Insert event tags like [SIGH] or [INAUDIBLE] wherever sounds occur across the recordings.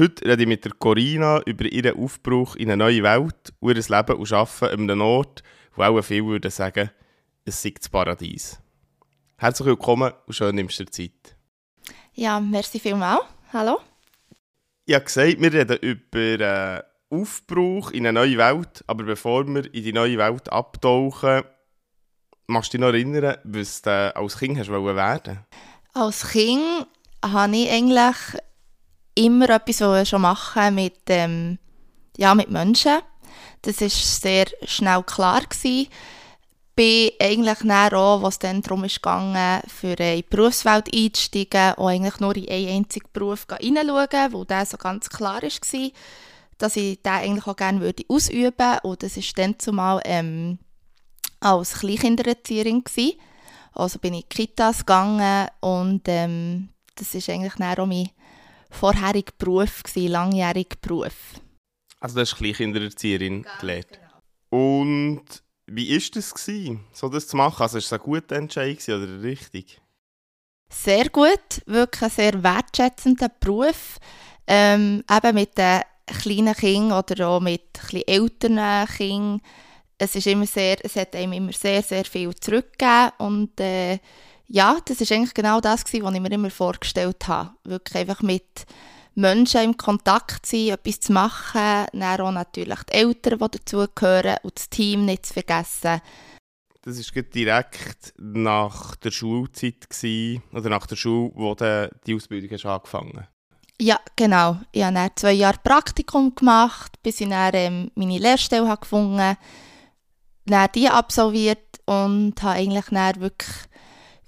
Heute rede ich mit der Corina über ihren Aufbruch in eine neue Welt und ihr Leben und Arbeiten an einem Ort, wo auch viele würden sagen, es sei das Paradies. Herzlich willkommen und schön nimmst du dir Zeit. Ja, merci vielmals. Hallo. Ich habe gesagt, wir reden über äh, Aufbruch in eine neue Welt, aber bevor wir in die neue Welt abtauchen, machst du dich noch erinnern, was du als Kind hast werden Als Kind habe ich eigentlich immer etwas schon machen mit, ähm, ja, mit Menschen. Das war sehr schnell klar. Gewesen. Bin eigentlich dann auch, was dann darum ging, für in die Berufswelt einzusteigen, auch eigentlich nur in einen einzigen Beruf hineinschauen, wo der so ganz klar war, dass ich den eigentlich auch gerne würde ausüben würde. Und das war dann zumal ähm, als Kleinkindererzieherin. Gewesen. Also bin ich in Kitas gegangen und ähm, das ist eigentlich dann auch mein vorheriger Beruf, gewesen, langjähriger Beruf. Also du hast Kleinkindererzieherin gelernt. Genau. Und wie war das, gewesen, so das zu machen? Also ist es ein guter Entscheid oder richtig? Sehr gut, wirklich ein sehr wertschätzender Beruf. Ähm, eben mit den kleinen Kindern oder auch mit etwas älteren Kindern. Es, ist immer sehr, es hat einem immer sehr, sehr viel zurückgegeben und äh, ja, das ist eigentlich genau das, was ich mir immer vorgestellt habe. Wirklich einfach mit Menschen im Kontakt sein, etwas zu machen, dann auch natürlich die Eltern, die dazugehören und das Team nicht zu vergessen. Das war direkt nach der Schulzeit gewesen, oder nach der Schule, wo du die Ausbildung hast angefangen Ja, genau. Ich habe dann zwei Jahre Praktikum gemacht, bis ich dann ähm, meine Lehrstelle habe gefunden habe, dann die absolviert und habe eigentlich dann wirklich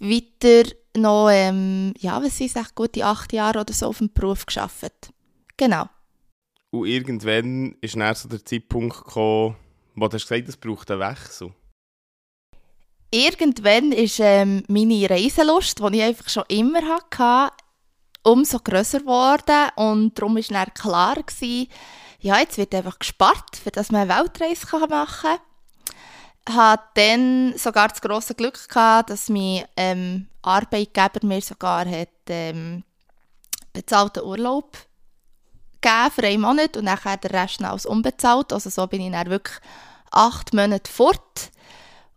weiter noch, ähm, ja, was ist echt gute acht Jahre oder so auf dem Beruf geschafft. Genau. Und irgendwann ist dann so der Zeitpunkt gekommen, wo du hast gesagt es braucht einen Wechsel. Irgendwann ist ähm, meine Reiselust, die ich einfach schon immer hatte, umso grösser geworden und darum war dann klar, gewesen, ja, jetzt wird einfach gespart, für dass man eine Weltreise machen kann hatte dann sogar das große Glück gehabt, dass mein ähm, Arbeitgeber mir sogar hat, ähm, bezahlten Urlaub gegeben für einen Monat und nachher der Rest noch als unbezahlt. Also so bin ich dann wirklich acht Monate fort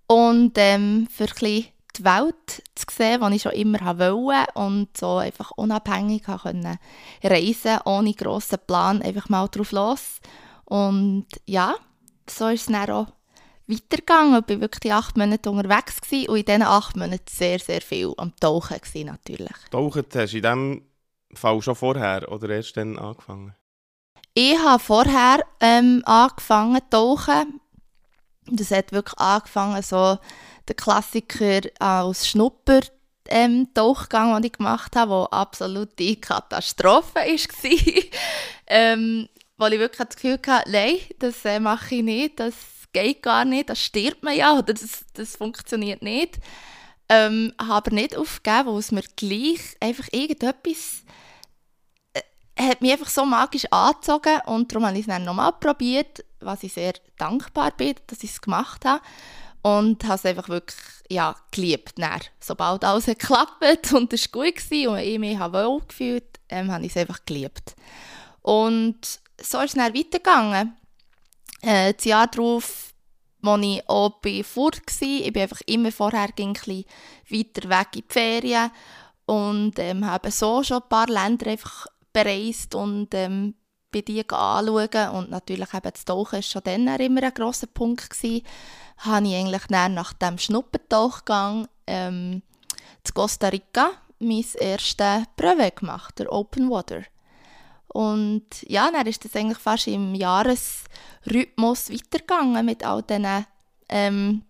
und ähm, für ein die Welt zu sehen, die ich schon immer wollte und so einfach unabhängig können reisen ohne grossen Plan, einfach mal drauf los. Und ja, so ist es dann auch weitergegangen. Ich war wirklich acht Monate unterwegs gewesen und in diesen acht Monaten sehr, sehr viel am Tauchen gewesen, natürlich. Tauchen hast du in diesem Fall schon vorher oder erst dann angefangen? Ich habe vorher ähm, angefangen zu tauchen. Das hat wirklich angefangen, so der Klassiker als Schnupper ähm, Tauchgang, den ich gemacht habe, der absolute Katastrophe [LAUGHS] war. ähm, weil ich wirklich das Gefühl hatte, nein, das äh, mache ich nicht, das geht gar nicht, das stirbt man ja, oder das, das funktioniert nicht. Ähm, habe aber nicht aufgegeben, weil es mir gleich einfach irgendetwas äh, hat mich einfach so magisch angezogen und darum habe ich es dann nochmal probiert, was ich sehr dankbar bin, dass ich es gemacht habe und habe es einfach wirklich ja, geliebt. Dann, sobald alles geklappt und es gut war und ich mich wohl gefühlt ähm, habe ich es einfach geliebt. Und so ist es dann weitergegangen. Äh, das Jahr darauf, als ich bin fort war, ich bin einfach immer vorher ein bisschen weiter weg in die Ferien und ähm, habe so schon ein paar Länder einfach bereist und ähm, bei die anschauen und natürlich eben das Tauchen war schon dann immer ein grosser Punkt gewesen, habe ich eigentlich nach dem Schnuppentauchgang ähm, zu Costa Rica mein erstes Brevet gemacht, der Open Water. Und ja, dann ist das eigentlich fast im Jahresrhythmus weitergegangen mit all diesen ähm,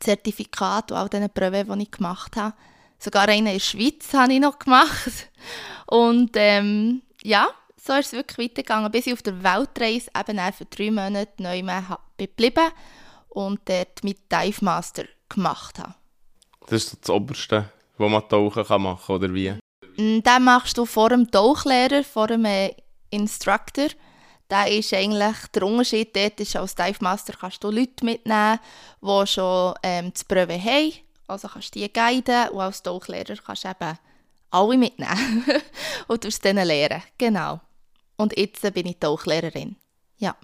Zertifikaten und all diesen Prüfen, die ich gemacht habe. Sogar eine in der Schweiz habe ich noch gemacht. Und ähm, ja, so ist es wirklich weitergegangen, bis ich auf der Weltreise eben für drei Monate neu mehr geblieben und dort mit Dive Master gemacht habe. Das ist das Oberste, was man tauchen kann machen, oder wie? Mm, das machst du vor dem Tauchlehrer, vor dem äh, Instructor. Da ist eigentlich der Unterschied dort ist, als Dive Master kannst du Leute mitnehmen, die schon ähm, das Prüfe haben. Also kannst du die guiden und als Tauchlehrer kannst du eben alle mitnehmen [LAUGHS] und aus denen lernen. Genau. Und jetzt bin ich Tauchlehrerin. Ja.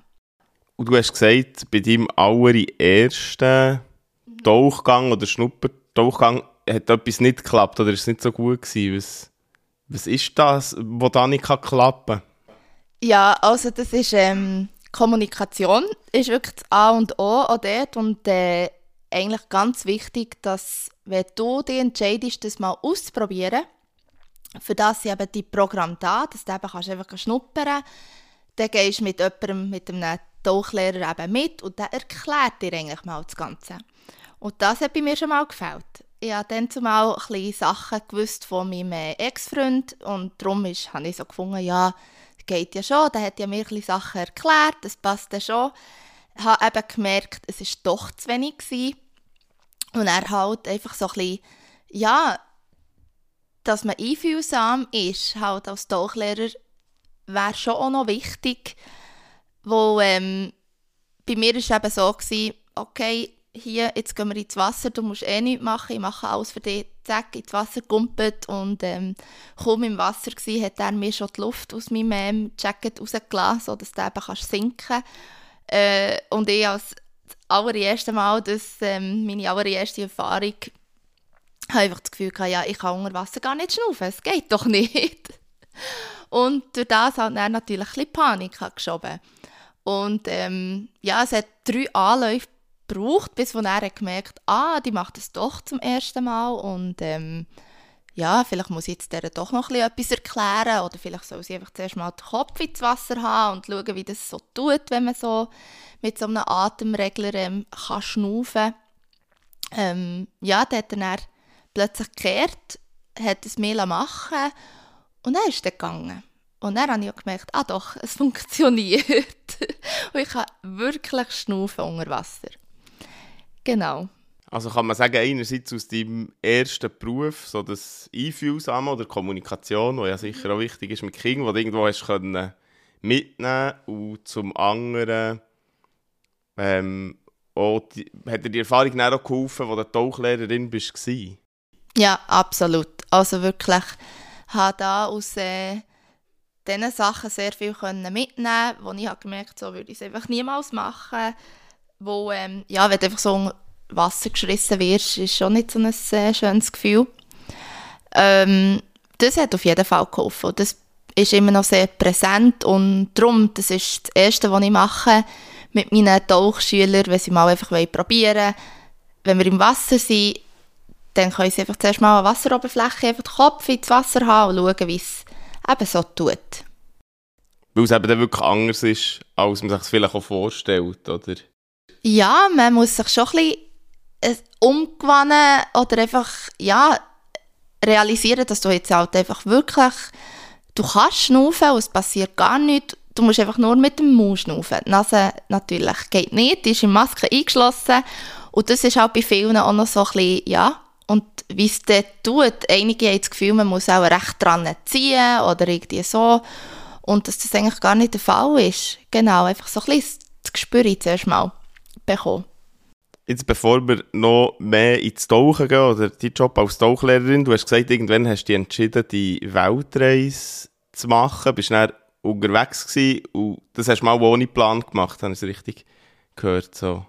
Und du hast gesagt, bei deinem allerersten Tauchgang oder Schnuppertauchgang hat etwas nicht geklappt oder ist es nicht so gut gewesen. Was, was ist das, was da nicht klappen kann? Ja, also das ist ähm, Kommunikation ist wirklich das A und O auch dort und äh, eigentlich ganz wichtig, dass wenn du dich entscheidest, das mal auszuprobieren, für das sind eben die Programme da, dass du eben kannst einfach schnuppern Dann gehst du mit jemandem, mit einem Tauchlehrer eben mit und der erklärt dir eigentlich mal das Ganze. Und das hat bei mir schon mal gefällt. Ich habe dann zumal ein Sachen gewusst von meinem Ex-Freund und darum ist, habe ich so gefunden, ja, geht ja schon, der hat ja mir ein Sachen erklärt, das passt ja schon. Ich habe eben gemerkt, es war doch zu wenig. Gewesen. Und er halt einfach so ein bisschen, ja, dass man einfühlsam ist, halt als Tauchlehrer, wäre schon auch noch wichtig, wo ähm, bei mir war es eben so, gewesen, okay, hier, jetzt gehen wir ins Wasser, du musst eh nichts machen, ich mache alles für dich, zack, ins Wasser gumpet und ähm, kaum im Wasser war, hat er mir schon die Luft aus meinem ähm, Jacket rausgelassen, sodass du eben kannst sinken äh, und ich als allererste Mal, das, ähm, meine allererste Erfahrung, habe einfach das Gefühl gehabt, ja, ich kann unter Wasser gar nicht schnaufen, es geht doch [LAUGHS] nicht. Und durch das hat er natürlich ein bisschen Panik geschoben. Und ähm, ja, es hat drei Anläufe gebraucht, bis er gemerkt ah, die macht es doch zum ersten Mal und ähm, ja, vielleicht muss ich jetzt der doch noch etwas erklären oder vielleicht soll sie einfach zuerst mal den Kopf ins Wasser haben und schauen, wie das so tut, wenn man so mit so einem Atemregler ähm, kann schnaufen. Ähm, ja, dann hat er dann plötzlich gekehrt, hat es mir machen und dann ist er gegangen. Und dann habe ich gemerkt, ah doch, es [LAUGHS] funktioniert. und ich kann wirklich schnaufen unter Wasser. Genau. Also kann man sagen, einerseits aus deinem ersten Beruf, so das Einfühlsame oder Kommunikation, was ja sicher auch wichtig ist mit Kindern, wo du irgendwo hast können mitnehmen und zum anderen ähm, auch die, hat dir die Erfahrung auch geholfen, wo du Tauchlehrerin bist? Ja, absolut. Also wirklich, habe da aus äh, diesen Sachen sehr viel können mitnehmen wo ich habe gemerkt so würde ich es einfach niemals machen. Wo, ähm, ja, wenn du einfach so Wasser geschrissen wirst, ist schon nicht so ein äh, schönes Gefühl. Ähm, das hat auf jeden Fall geholfen. Das ist immer noch sehr präsent und darum, das ist das Erste, was ich mache mit meinen Tauchschülern, wenn sie mal einfach probieren wollen. Wenn wir im Wasser sind, dann können sie einfach zuerst mal an Wasseroberfläche einfach den Kopf ins Wasser haben und schauen, wie es eben so tut. Weil es eben dann wirklich anders ist, als man sich es vielleicht auch vorstellt, oder? Ja, man muss sich schon ein bisschen äh, umgewöhnen oder einfach, ja, realisieren, dass du jetzt halt einfach wirklich, du kannst schnaufen und es passiert gar nichts. Du musst einfach nur mit dem Mund schnaufen. Die Nase natürlich geht nicht, die ist in Maske eingeschlossen und das ist auch bei vielen auch noch so ein bisschen, ja, und wie es dort tut, einige haben das Gefühl, man muss auch recht dran ziehen oder irgendwie so. Und dass das eigentlich gar nicht der Fall ist. Genau, einfach so ein bisschen das Gespür zuerst mal bekommen. Jetzt, bevor wir noch mehr ins Tauchen gehen, oder dein Job als Tauchlehrerin, du hast gesagt, irgendwann hast du dich entschieden, die Weltreise zu machen, Du bist dann unterwegs gewesen und das hast du mal ohne Plan gemacht, habe ich es richtig gehört, so.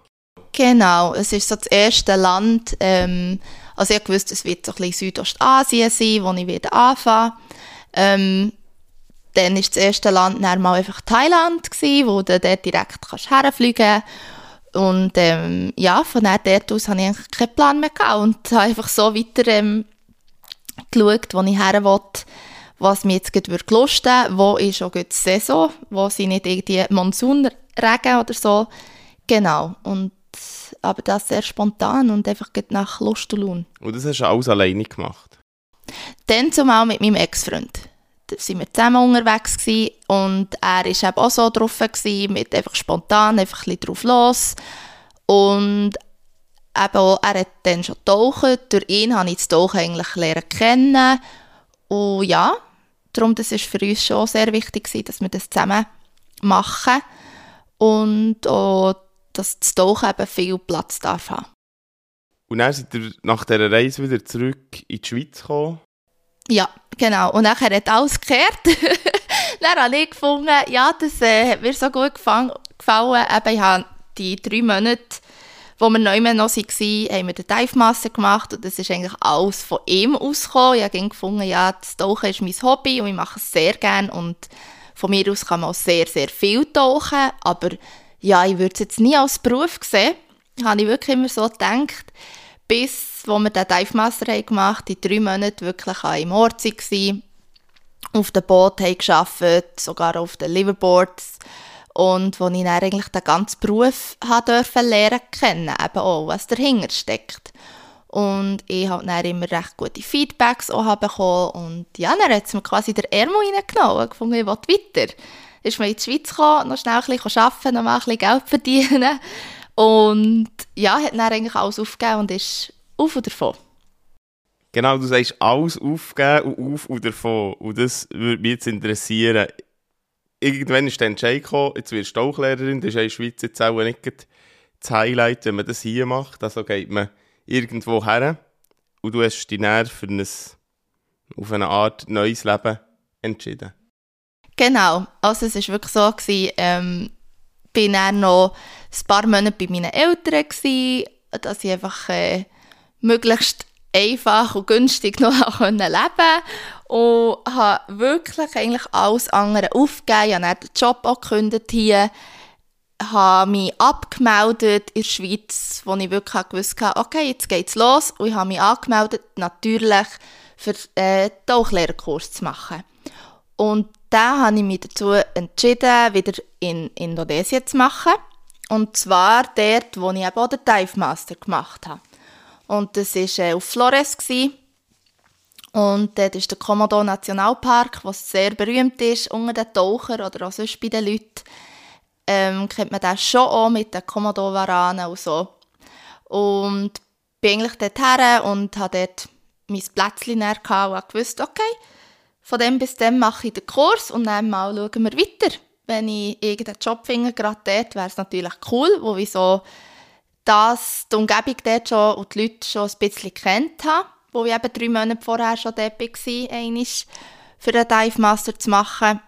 Genau, es ist so das erste Land, ähm, also ich wusste, es wird so ein bisschen Südostasien sein, wo ich wieder anfange. Ähm, dann war das erste Land dann mal einfach Thailand, gewesen, wo du dort direkt kannst herfliegen Und ähm, ja, von dort aus hatte ich eigentlich keinen Plan mehr gehabt und [LAUGHS] habe einfach so weiter ähm, geschaut, wo ich her wollte, was mir jetzt gerade lusten wo ist auch die Saison, wo sind nicht irgendwie Monsunregen oder so. Genau, und aber das sehr spontan und einfach nach Lust und Laune. Und das hast du alles alleine gemacht? Dann zumal mit meinem Ex-Freund. Sind wir zusammen unterwegs gewesen, und er war eben auch so drauf, gewesen, mit einfach spontan, einfach ein drauf los. Und eben auch, er hat dann schon getaucht, durch ihn habe ich das Tauchen eigentlich lernen kennen. Und ja, darum, das ist für uns schon sehr wichtig gewesen, dass wir das zusammen machen und auch, dass das Tauchen eben viel Platz darf haben. Und dann seid ihr nach dieser Reise wieder zurück in die Schweiz gekommen? Ja, genau. Und dann hat alles gekehrt. [LAUGHS] dann habe ich gefunden, ja, das äh, hat mir so gut gefallen. Eben, ich habe die drei Monate, wo wir neu noch waren, haben wir den Dive Master gemacht und das ist eigentlich alles von ihm ausgekommen. Ich habe gefunden, ja, das Tauchen ist mein Hobby und ich mache es sehr gerne und von mir aus kann man auch sehr, sehr viel tauchen, aber ja, ich würde es jetzt nie als Beruf sehen. Habe ich wirklich immer so gedacht, bis wo wir den Dive Master gemacht haben, die drei Monate wirklich im Ort waren, auf dem Boot haben gearbeitet, sogar auf den Liverboards und wo ich dann eigentlich den ganzen Beruf dürfen lernen kennen, eben auch, was dahinter steckt. Und ich habe dann immer recht gute Feedbacks auch bekommen und ja, dann hat es mir quasi der Ärmel reingenommen und gefunden, ich will weiter. Ist man in die Schweiz gekommen, noch schnell ein bisschen arbeiten, noch mal ein bisschen Geld verdienen und ja, hat dann eigentlich alles aufgegeben und ist auf und davon. Genau, du sagst alles aufgeben und auf und davon. Und das würde mich jetzt interessieren. Irgendwann ist der Entscheid gekommen, jetzt wirst du Tauchlehrerin, das ist in der Schweiz jetzt auch nicht das Highlight, wenn man das hier macht. Also geht man irgendwo her und du hast dich näher für ein, auf eine Art neues Leben entschieden. Genau, also es war wirklich so, gewesen, ähm, bin dann noch ein paar Monate bei meinen Eltern, gewesen, dass ich einfach äh, möglichst einfach und günstig [LAUGHS] noch leben konnte. Und habe wirklich eigentlich alles andere aufgegeben. Ich habe den Job auch gekündigt hier. habe mich abgemeldet in der Schweiz, wo ich wirklich wusste, okay, jetzt geht's los. Und ich habe mich angemeldet, natürlich, für äh, den Tauchlehrerkurs zu machen. Und dann habe ich mich dazu entschieden, wieder in Indonesien zu machen. Und zwar dort, wo ich eben auch den Dive Master gemacht habe. Und das war äh, auf Flores. Und dort ist der Komodo Nationalpark, was sehr berühmt ist unter den Tauchern oder auch sonst bei den Leuten. Ähm, kennt man das schon auch mit den Komodo-Waranen und so. Und bin eigentlich dort her und hatte dort mein Plätzchen gehabt und wusste, okay, von dem bis dem mache ich den Kurs und dann mal schauen wir weiter. Wenn ich irgendeinen Job finde, gerade dort, wäre es natürlich cool, wo ich so das, die Umgebung dort schon und die Leute schon ein bisschen kennt habe, wo ich eben drei Monate vorher schon dort war, einmal für den Dive Master zu machen.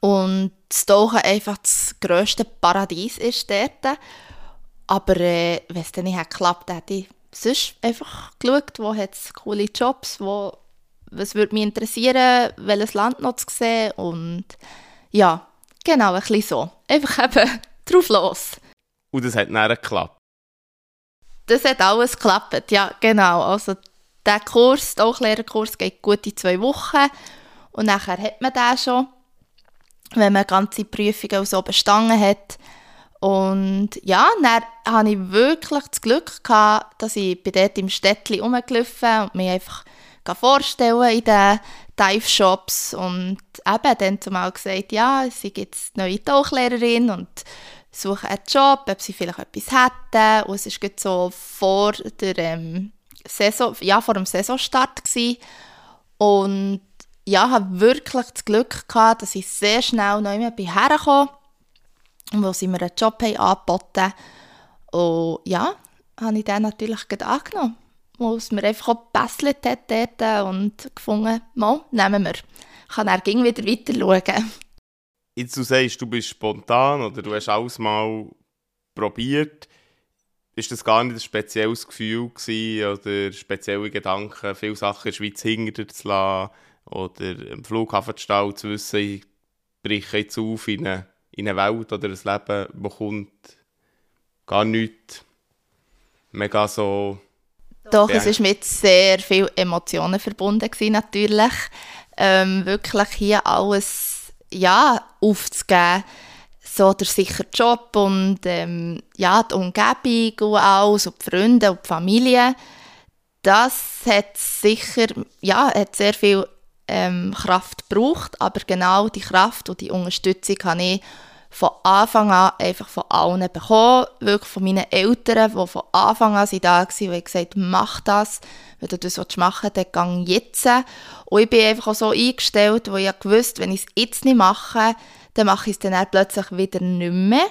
Und das Tauchen einfach das grösste Paradies ist dort. Aber äh, wenn es dann nicht geklappt hätte ich sonst einfach geschaut, wo hat es coole Jobs, wo, was würde mich interessieren, welches Land noch zu sehen und ja, genau, ein bisschen so. Einfach eben [LAUGHS] drauf los. Und das hat dann geklappt? Das hat alles geklappt, ja, genau. Also der Kurs, der Tauchlehrerkurs, geht gute zwei Wochen und nachher hat man den schon, wenn man ganze Prüfungen so bestanden hat. Und ja, dann hatte ich wirklich das Glück, gehabt, dass ich bei dort im Städtchen rumgelaufen und mich einfach vorstellen in den Dive-Shops und eben dann zumal gesagt, ja, sie gibt neue Tauchlehrerin und suchen einen Job, ob sie vielleicht etwas hätten. Und es war so vor der ähm, Saison, ja, vor dem Saisonstart gewesen. Und ja, ich hatte wirklich das Glück gehabt, dass ich sehr schnell neu mehr hergekommen bin, wo sie mir einen Job haben angeboten Und ja, habe ich dann natürlich angenommen, wo es mir einfach gebesselt hat dort und gefunden, mal, nehmen wir. Ich kann dann wieder weiter schauen jetzt du sagst, du bist spontan oder du hast alles mal probiert, ist das gar nicht ein spezielles Gefühl oder spezielle Gedanken, viele Sachen in der Schweiz hinter zu lassen oder im Flughafen zu stehen zu wissen, ich breche jetzt auf in eine, in eine Welt oder ein Leben, wo kommt gar nichts. Mega so... Doch, es ist mit sehr vielen Emotionen verbunden gewesen, natürlich. Ähm, wirklich hier alles ja, aufzugeben, so der sichere Job und ähm, ja, die Umgebung und alles, und die Freunde und die Familie, das hat sicher, ja, hat sehr viel ähm, Kraft braucht, aber genau die Kraft und die Unterstützung habe ich von Anfang an einfach von allen bekommen, wirklich von meinen Eltern, die von Anfang an da waren und haben gesagt, mach das, wenn du das machen willst, dann geh jetzt. Und ich bin einfach auch so eingestellt, wo ich gewusst wenn ich es jetzt nicht mache, dann mache ich es dann plötzlich wieder nicht mehr.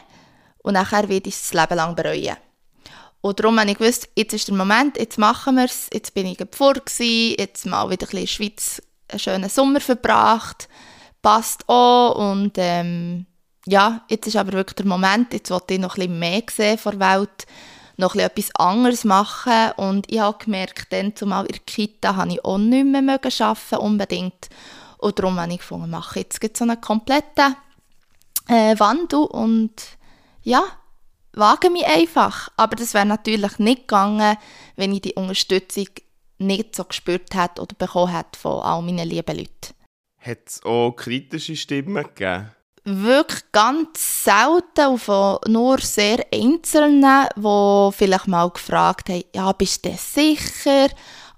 Und nachher werde ich es das Leben lang bereuen. Und darum habe ich gewusst, jetzt ist der Moment, jetzt machen wir es, jetzt bin ich vor jetzt mal wieder ein bisschen in der Schweiz einen schönen Sommer verbracht, passt auch. Und ähm, ja, jetzt ist aber wirklich der Moment, jetzt wollte ich noch ein bisschen mehr sehen von der Welt, noch ein etwas anderes machen und ich habe gemerkt, dann zumal in der Kita habe ich auch nicht mehr arbeiten unbedingt und darum habe ich gefunden, mache jetzt so einen kompletten äh, Wandel und ja, wage mich einfach. Aber das wäre natürlich nicht gegangen, wenn ich die Unterstützung nicht so gespürt hätte oder bekommen hätte von all meinen lieben Leuten. Hat es auch kritische Stimmen gegeben? Wirklich ganz selten und von nur sehr Einzelnen, die vielleicht mal gefragt haben, ja, bist du sicher?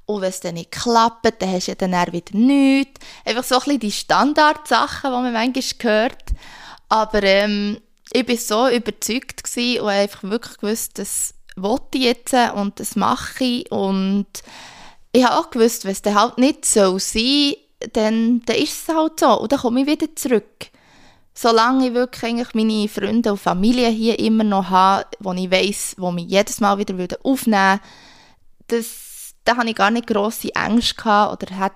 Und wenn es dann nicht klappt, dann hast du ja dann wieder nichts. Einfach so ein bisschen die Standardsachen, die man manchmal hört. Aber ähm, ich war so überzeugt und einfach wirklich gewusst, das wollte ich jetzt und das mache ich. Und ich habe auch gewusst, wenn es dann halt nicht so sein dann, dann ist es halt so. Und dann komme ich wieder zurück. Solange ich wirklich eigentlich meine Freunde und Familie hier immer noch habe, wo ich weiss, wo mich jedes Mal wieder aufnehmen würden, da hatte ich gar nicht grosse Ängste gehabt oder hat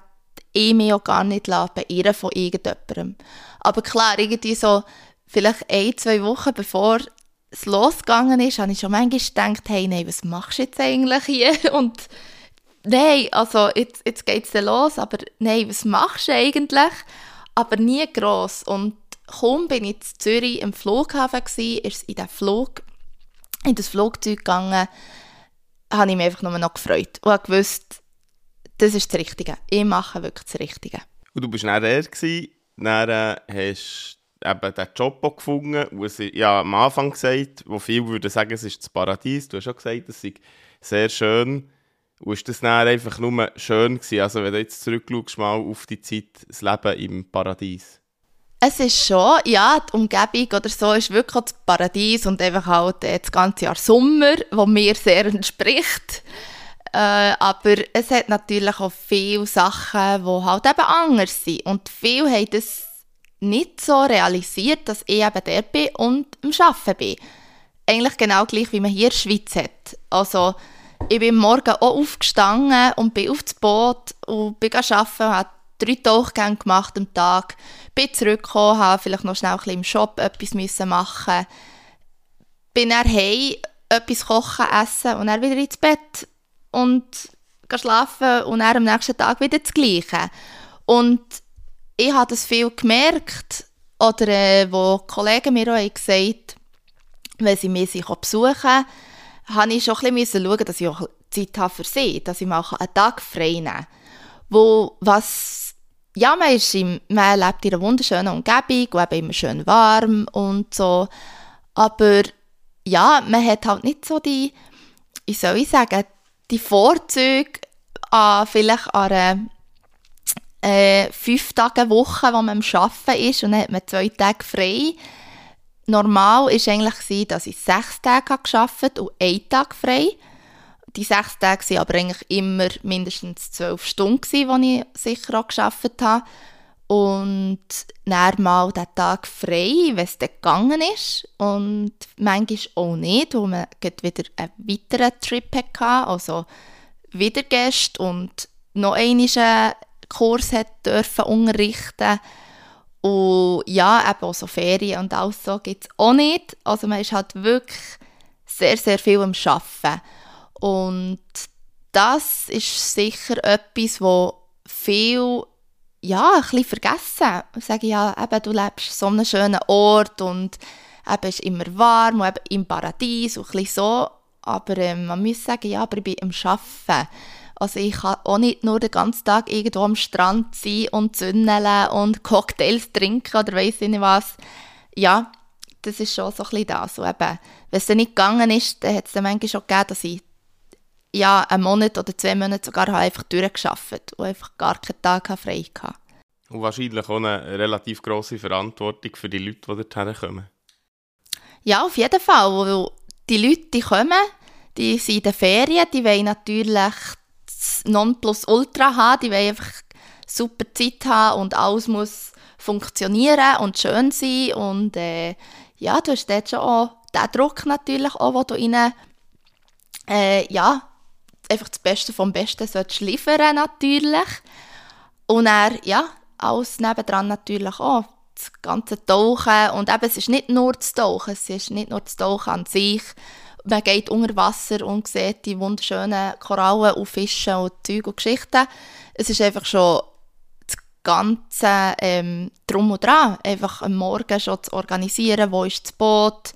ich mich auch gar nicht beirren von irgendjemandem. Aber klar, irgendwie so vielleicht ein, zwei Wochen bevor es losgegangen ist, habe ich schon manchmal gedacht, hey, nein, was machst du jetzt eigentlich hier? [LAUGHS] Und nein, also jetzt, jetzt geht es los, aber nein, was machst du eigentlich? Aber nie gross. Und kaum bin ich in Zürich im Flughafen gewesen, ist in den Flug, in das Flugzeug gegangen, habe ich mich einfach nur noch gefreut und habe gewusst, das ist das Richtige. Ich mache wirklich das Richtige. Und du bist dann der, dann äh, hast eben den Job gefunden, wo sie ja am Anfang gesagt, wo viele würden sagen, es ist das Paradies. Du hast schon gesagt, es ist sehr schön. Und ist das dann einfach nur schön gewesen? Also wenn du jetzt zurückschaust mal auf die Zeit, das Leben im Paradies. Es ist schon, ja, die Umgebung oder so ist wirklich das Paradies und einfach halt äh, das ganze Jahr Sommer, wo mir sehr [LAUGHS] entspricht. Äh, aber es hat natürlich auch viele Sachen, die halt eben anders sind. Und viele haben das nicht so realisiert, dass ich eben der bin und am Arbeiten bin. Eigentlich genau gleich, wie man hier in der Schweiz hat. Also, ich bin morgen auch aufgestanden und bin aufs Boot und bin arbeiten, habe drei Tauchgänge gemacht am Tag, bin zurückgekommen, habe vielleicht noch schnell ein bisschen im Shop etwas machen bin dann heim, etwas kochen, essen und dann wieder ins Bett und schlafen und dann am nächsten Tag wieder das Gleiche. Und ich habe das viel gemerkt, oder äh, wo Kollegen mir auch gesagt wenn sie mich besuchen, habe ich schon ein bisschen schauen, dass ich auch Zeit habe für sie, dass ich mal einen Tag frei nehmen kann. Wo, was, ja, man, ist im, man lebt in einer wunderschönen Umgebung und immer schön warm und so, aber ja, man hat halt nicht so die, wie soll ich sagen, die Vorzüge an vielleicht an einer äh, fünf Tage Woche, wo man am Arbeiten ist und dann hat man zwei Tage frei. Normal war eigentlich, dass ich sechs Tage gearbeitet und einen Tag frei. Die sechs Tage waren aber eigentlich immer mindestens zwölf Stunden, die ich sicher auch gearbeitet habe. Und dann mal den Tag frei, wenn es dann gegangen ist. Und manchmal auch nicht, wo man wieder einen weiteren Trip hatte, also wieder Gäste und noch einmal Kurs hat dürfen unterrichten und ja, eben auch so Ferien und alles so gibt es auch nicht. Also man ist halt wirklich sehr, sehr viel am Arbeiten. Und das ist sicher etwas, wo viel ja, ein bisschen vergessen. Sagen ja, eben, du lebst so einem schönen Ort und eben ist immer warm und eben im Paradies und ein so. Aber ähm, man muss sagen, ja, aber ich bin am Arbeiten. Also ich kann auch nicht nur den ganzen Tag irgendwo am Strand sein und zündeln und Cocktails trinken oder weiss ich nicht was. Ja, das ist schon so ein bisschen das. Und eben, wenn es dann nicht gegangen ist, dann hat es dann manchmal schon gegeben, dass ich ja, einen Monat oder zwei Monate sogar einfach durchgearbeitet und einfach gar keinen Tag frei hatte. Und wahrscheinlich auch eine relativ grosse Verantwortung für die Leute, die dorthin kommen. Ja, auf jeden Fall. Weil die Leute, die kommen, die sind in den Ferien, die wollen natürlich das Nonplusultra haben, die wollen einfach super Zeit haben und alles muss funktionieren und schön sein und äh, ja, du hast dort schon auch den Druck natürlich auch, wo du ihnen äh, ja, einfach das Beste vom Besten solltest liefern natürlich. Und er ja, alles nebendran natürlich auch. Das ganze Tauchen. Und eben, es ist nicht nur das Tauchen, es ist nicht nur das Tauchen an sich, man geht unter Wasser und sieht die wunderschönen Korallen und Fische und Zeug und Geschichten. Es ist einfach schon das ganze ähm, Drum und Dran, einfach am Morgen schon zu organisieren, wo ist das Boot,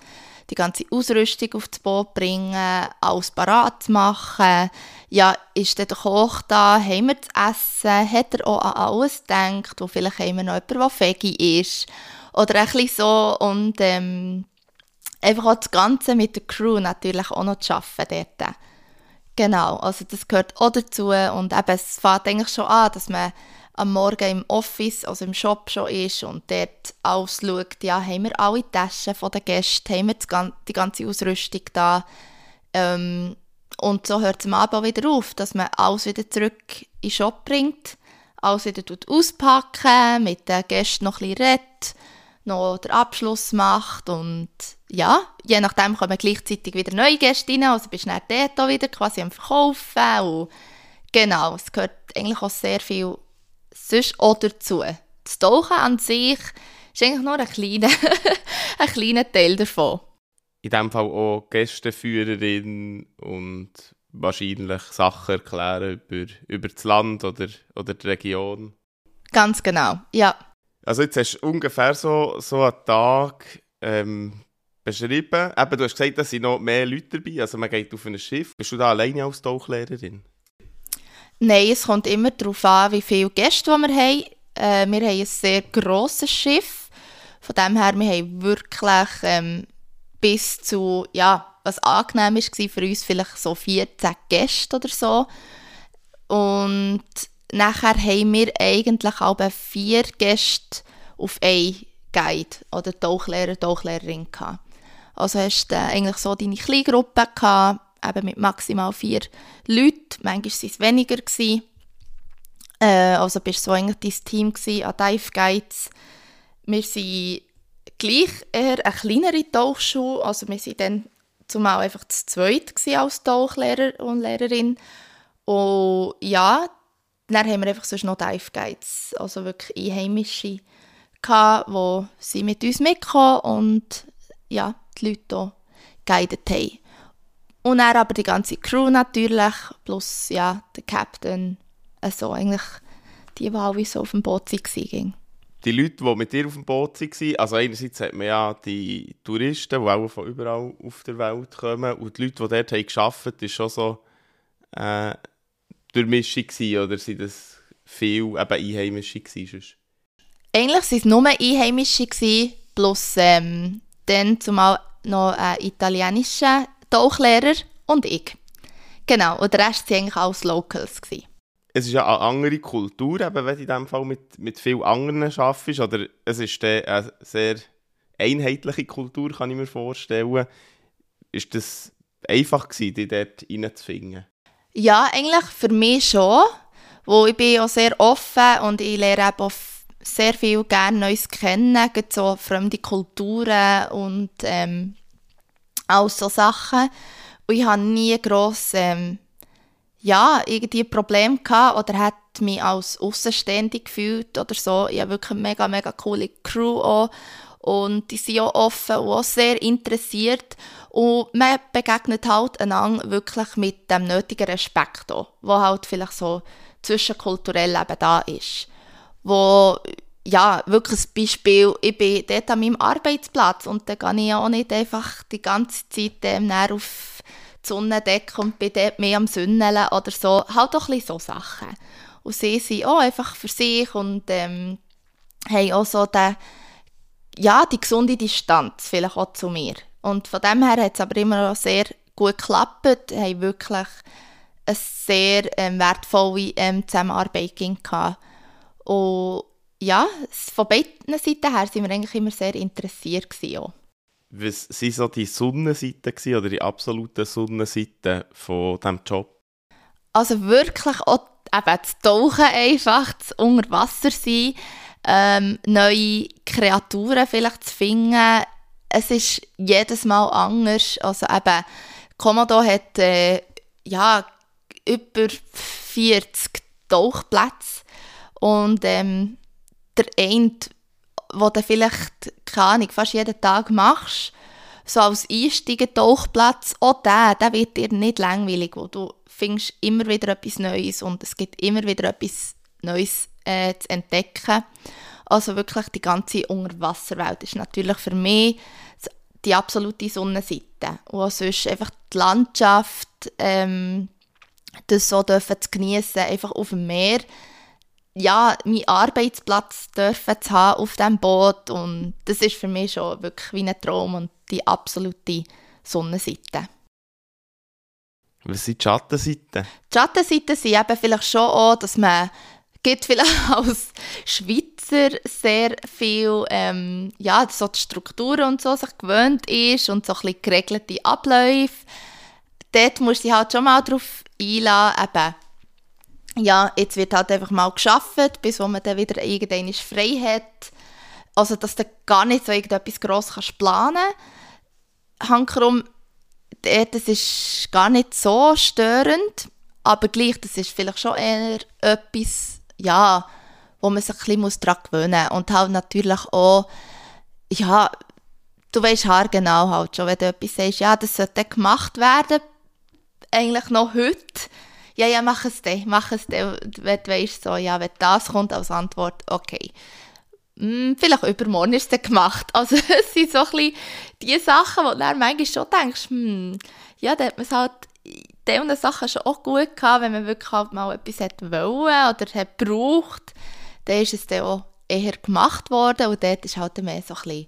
die ganze Ausrüstung auf das Boot bringen, alles parat machen. Ja, ist der Koch da? Haben wir zu essen? Hat er auch an alles gedacht? Wo vielleicht haben wir noch jemanden, der Veggie ist? Oder ein bisschen so. Und ähm, einfach auch das Ganze mit der Crew natürlich auch noch zu arbeiten dort. Genau, also das gehört auch dazu und eben, es fängt eigentlich schon an, dass man am Morgen im Office, also im Shop schon ist und dort ausschaut, ja, haben wir alle Taschen von den Gästen, haben wir die ganze Ausrüstung da. Ähm, und so hört es am Abend auch wieder auf, dass man alles wieder zurück in den Shop bringt, alles wieder auspacken, mit den Gästen noch ein redet, noch den Abschluss macht und ja, je nachdem kommen gleichzeitig wieder neue Gäste rein, also bist du dann dort auch wieder quasi am Verkaufen und genau, es gehört eigentlich auch sehr viel sonst auch dazu. Das Tauchen an sich ist eigentlich nur ein kleiner, [LAUGHS] ein kleiner Teil davon. In diesem Fall auch Gästeführerin und wahrscheinlich Sachen erklären über, über das Land oder, oder die Region. Ganz genau, ja. Also jetzt hast du ungefähr so, so einen Tag ähm, beschrieben. Eben, du hast gesagt, da sind noch mehr Leute dabei, also man geht auf ein Schiff. Bist du da alleine als Tauchlehrerin? Nein, es kommt immer darauf an, wie viele Gäste wir haben. Äh, wir haben ein sehr grosses Schiff. Von dem her, wir haben wirklich ähm, bis zu, ja, was angenehm war für uns, vielleicht so 14 Gäste oder so. Und nachher haben wir eigentlich auch vier Gäste auf einen Guide oder Tauchlehrer, Tauchlehrerin gehabt. Also hast du äh, eigentlich so deine Kleingruppe gehabt, eben mit maximal vier Leuten. Manchmal waren es weniger. Gewesen. Äh, also bist du so eigentlich dein Team gewesen, an Dive Guides. Wir waren gleich eher eine kleinere Tauchschule. Also wir waren dann zumal einfach zu zweit als Tauchlehrer und Lehrerin. Und ja, dann haben wir einfach sonst noch Dive Guides, also wirklich Einheimische, gehabt, die mit uns mitkamen und ja, die Leute hier guided haben. Und dann aber die ganze Crew natürlich, plus ja, der Captain, also eigentlich die, die alle so auf dem Boot waren. Die Leute, die mit dir auf dem Boot waren, also einerseits hat man ja die Touristen, die auch von überall auf der Welt kommen, und die Leute, die dort haben gearbeitet haben, war schon so äh, Durchmischung gewesen, oder sind das viel eben Einheimische gewesen? Eigentlich waren es nur Einheimische, gewesen, plus ähm, dann zumal noch ein italienischer Tauchlehrer und ich. Genau, und der Rest waren eigentlich alles Locals. Gewesen. Es ist ja eine andere Kultur, eben, wenn du in diesem Fall mit, mit vielen anderen arbeitest, oder es ist eine sehr einheitliche Kultur, kann ich mir vorstellen. Ist das einfach gewesen, dich dort reinzufinden? Ja, eigentlich für mich schon, wo ich bin auch sehr offen und ich lerne auch sehr viel gerne Neues kennen, so fremde Kulturen und ähm, all so Sachen. Und ich habe nie gross ähm, ja, irgendwie Problem gehabt oder hat mich als Außenstehende gefühlt oder so. Ich habe wirklich eine mega, mega coole Crew auch. Und die sind auch offen und auch sehr interessiert. Und man begegnet halt einander wirklich mit dem nötigen Respekt auch, wo halt vielleicht so zwischenkulturell eben da ist. Wo ja, wirklich ein Beispiel, ich bin dort an meinem Arbeitsplatz und da gehe ich auch nicht einfach die ganze Zeit ähm, auf die Sonnendecke und bin dort mehr am Sünneln oder so. Halt doch ein bisschen so Sachen. Und sie sind auch einfach für sich und ähm, haben auch so den, ja, die gesunde Distanz vielleicht auch zu mir. Und von dem her hat es aber immer auch sehr gut geklappt, haben wirklich eine sehr ähm, wertvolle ähm, Zusammenarbeit gehabt. Und ja, von beiden Seiten her sind wir eigentlich immer sehr interessiert gewesen, auch. Was waren so die Sonnenseiten oder die absoluten Sonnenseiten von diesem Job? Also wirklich auch eben das Tauchen einfach, das Unterwasser sein, ähm, neue Kreaturen vielleicht zu finden. Es ist jedes Mal anders. Also eben, Komodo hat äh, ja, über 40 Tauchplätze und ähm, der eine, wo du vielleicht, keine Ahnung, fast jeden Tag machst, so als Einsteigen-Tauchplatz, auch der, der wird dir nicht langweilig, wo du findest immer wieder etwas Neues und es gibt immer wieder etwas Neues äh, zu entdecken. Also wirklich die ganze Unterwasserwelt ist natürlich für mich die absolute Sonnenseite. Und sonst einfach die Landschaft, ähm, das so zu genießen, einfach auf dem Meer ja, meinen Arbeitsplatz dürfen zu haben auf diesem Boot und das ist für mich schon wirklich wie ein Traum und die absolute Sonnenseite. Was sind die Schattenseiten? Die Schattenseiten sind eben vielleicht schon auch, dass man gibt vielleicht [LAUGHS] als Schweizer sehr viel, ähm, ja, so die Strukturen und so sich gewöhnt ist und so ein bisschen geregelte Abläufe. Dort muss ich halt schon mal darauf einladen, eben, ja, jetzt wird halt einfach mal geschafft, bis wo man dann wieder irgendwann frei hat. Also, dass du gar nicht so irgendetwas gross kannst planen kannst. Hankerum, das ist gar nicht so störend, aber gleich, das ist vielleicht schon eher etwas, ja, wo man sich ein bisschen daran gewöhnen muss. Und halt natürlich auch, ja, du weißt genau halt schon, wenn du etwas sagst, ja, das sollte gemacht werden, eigentlich noch heute, ja, ja, mach es dann, mach es dann, wenn du so, ja, wenn das kommt als Antwort, okay. Hm, vielleicht übermorgen ist es dann gemacht. [LAUGHS] Also es sind so ein bisschen die Sachen, wo du dann manchmal schon denkst, hm, ja, da hat man es halt diese Sachen schon auch gut gehabt, wenn man wirklich halt mal etwas hat wollen oder hat gebraucht, dann ist es dann auch eher gemacht worden und dort ist halt mehr so ein bisschen,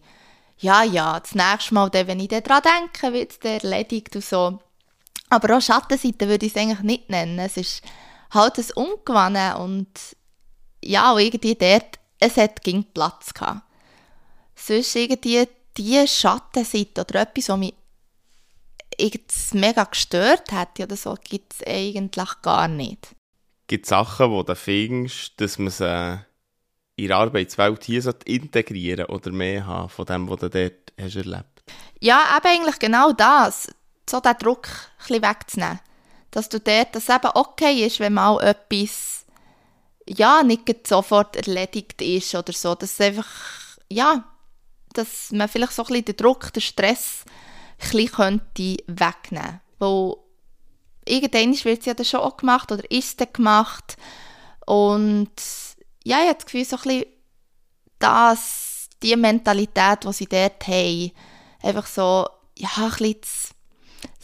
ja, ja, das nächste Mal, dann, wenn ich daran denke, wird es erledigt und so. Aber auch Schattenseite würde ich es eigentlich nicht nennen. Es ist halt ein Ungewohne und ja, auch irgendwie dort, es hat ging Platz gehabt. Sonst irgendwie diese Schattenseite oder etwas, was mich mega gestört hat oder so, gibt es eigentlich gar nicht. Gibt es Sachen, wo du findest, dass man sie in der Arbeitswelt hier integrieren oder mehr haben von dem, was du dort hast erlebt Ja, eben eigentlich genau das so den Druck ein wegzunehmen. Dass du dort, dass eben okay ist, wenn mal etwas ja, nicht sofort erledigt ist oder so. Dass einfach, ja, dass man vielleicht so ein bisschen den Druck, den Stress ein bisschen könnte wegnehmen könnte. irgendwann wird es ja dann schon auch gemacht oder ist es gemacht. Und ja, ich habe das Gefühl, so ein bisschen das, die Mentalität, die sie dort haben, einfach so, ja, ein bisschen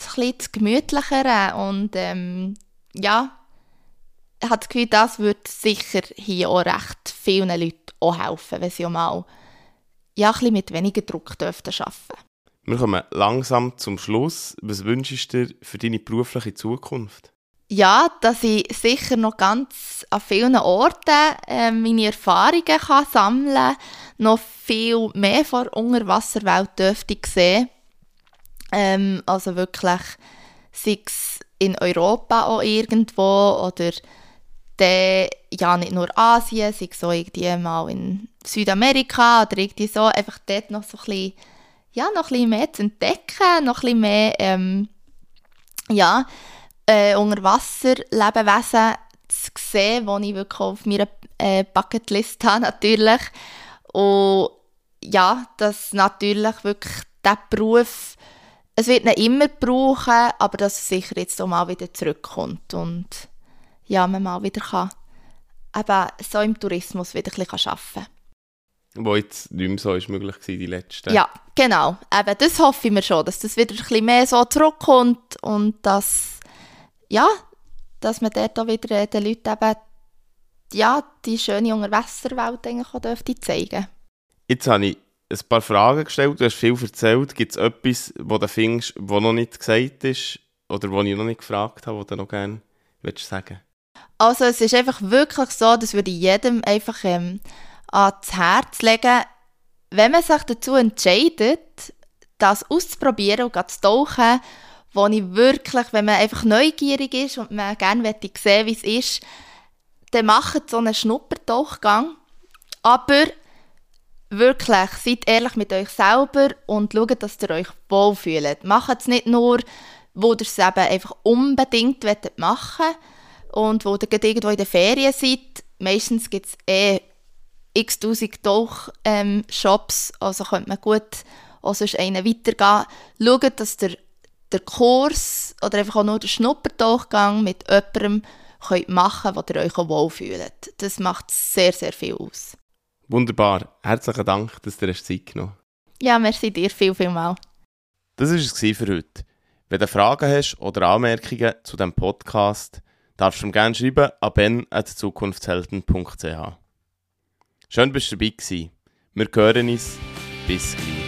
ein bisschen das Gemütlichere und ähm, ja, ich habe das Gefühl, das würde sicher hier auch recht vielen Leuten auch helfen, wenn sie auch mal ja, ein mit weniger Druck dürften arbeiten Wir kommen langsam zum Schluss. Was wünschst du dir für deine berufliche Zukunft? Ja, dass ich sicher noch ganz an vielen Orten äh, meine Erfahrungen kann sammeln kann, noch viel mehr von der Unterwasserwelt dürfte sehen ähm, also wirklich, sei es in Europa auch irgendwo oder dann, ja nicht nur Asien, sei es auch irgendwie mal in Südamerika oder irgendwie so, einfach dort noch so ein bisschen, ja, noch ein bisschen mehr zu entdecken, noch ein bisschen mehr, ähm, ja, äh, Unterwasserlebewesen zu sehen, die ich wirklich auf meiner äh, Bucketlist habe, natürlich. Und ja, dass natürlich wirklich der Beruf es wird ihn immer brauchen, aber dass es sicher jetzt auch mal wieder zurückkommt und ja, man mal wieder kann eben so im Tourismus wieder ein bisschen arbeiten kann. Wo jetzt nicht mehr so ist möglich war, die letzten. Ja, genau. Eben, das hoffe ich mir schon, dass das wieder ein bisschen mehr so zurückkommt und dass, ja, dass man dort auch wieder den Leuten eben ja, die schöne Unterwasserwelt eigentlich auch zeigen dürfte. Jetzt habe ich ein paar Fragen gestellt, du hast viel erzählt. Gibt es etwas, wo du findest, was noch nicht gesagt ist oder was ich noch nicht gefragt habe, was du noch gerne sagen Also es ist einfach wirklich so, das würde ich jedem einfach ähm, ans Herz legen, wenn man sich dazu entscheidet, das auszuprobieren und zu tauchen, wo ich wirklich, wenn man einfach neugierig ist und man gerne sehen, wie es ist, dann macht so einen Schnuppertauchgang. Aber wirklich, seid ehrlich mit euch selber und schaut, dass ihr euch wohlfühlt. Macht es nicht nur, wo ihr es eben einfach unbedingt machen wollt und wo ihr irgendwo in der Ferien seid. Meistens gibt es eh x tausend Tauchshops, ähm, also könnte man gut auch sonst einen weitergehen. Schaut, dass der, der Kurs oder einfach auch nur der Schnuppertauchgang mit jemandem könnt machen könnt, ihr euch auch wohlfühlt. Das macht sehr, sehr viel aus. Wunderbar. Herzlichen Dank, dass du dir Zeit genommen hast. Ja, merci dir viel, viel mal. Das war es für heute. Wenn du Fragen hast oder Anmerkungen zu diesem Podcast, darfst du mir gerne schreiben an ben.zukunftshelden.ch. Schön, dass du dabei warst. Wir hören uns. Bis gleich.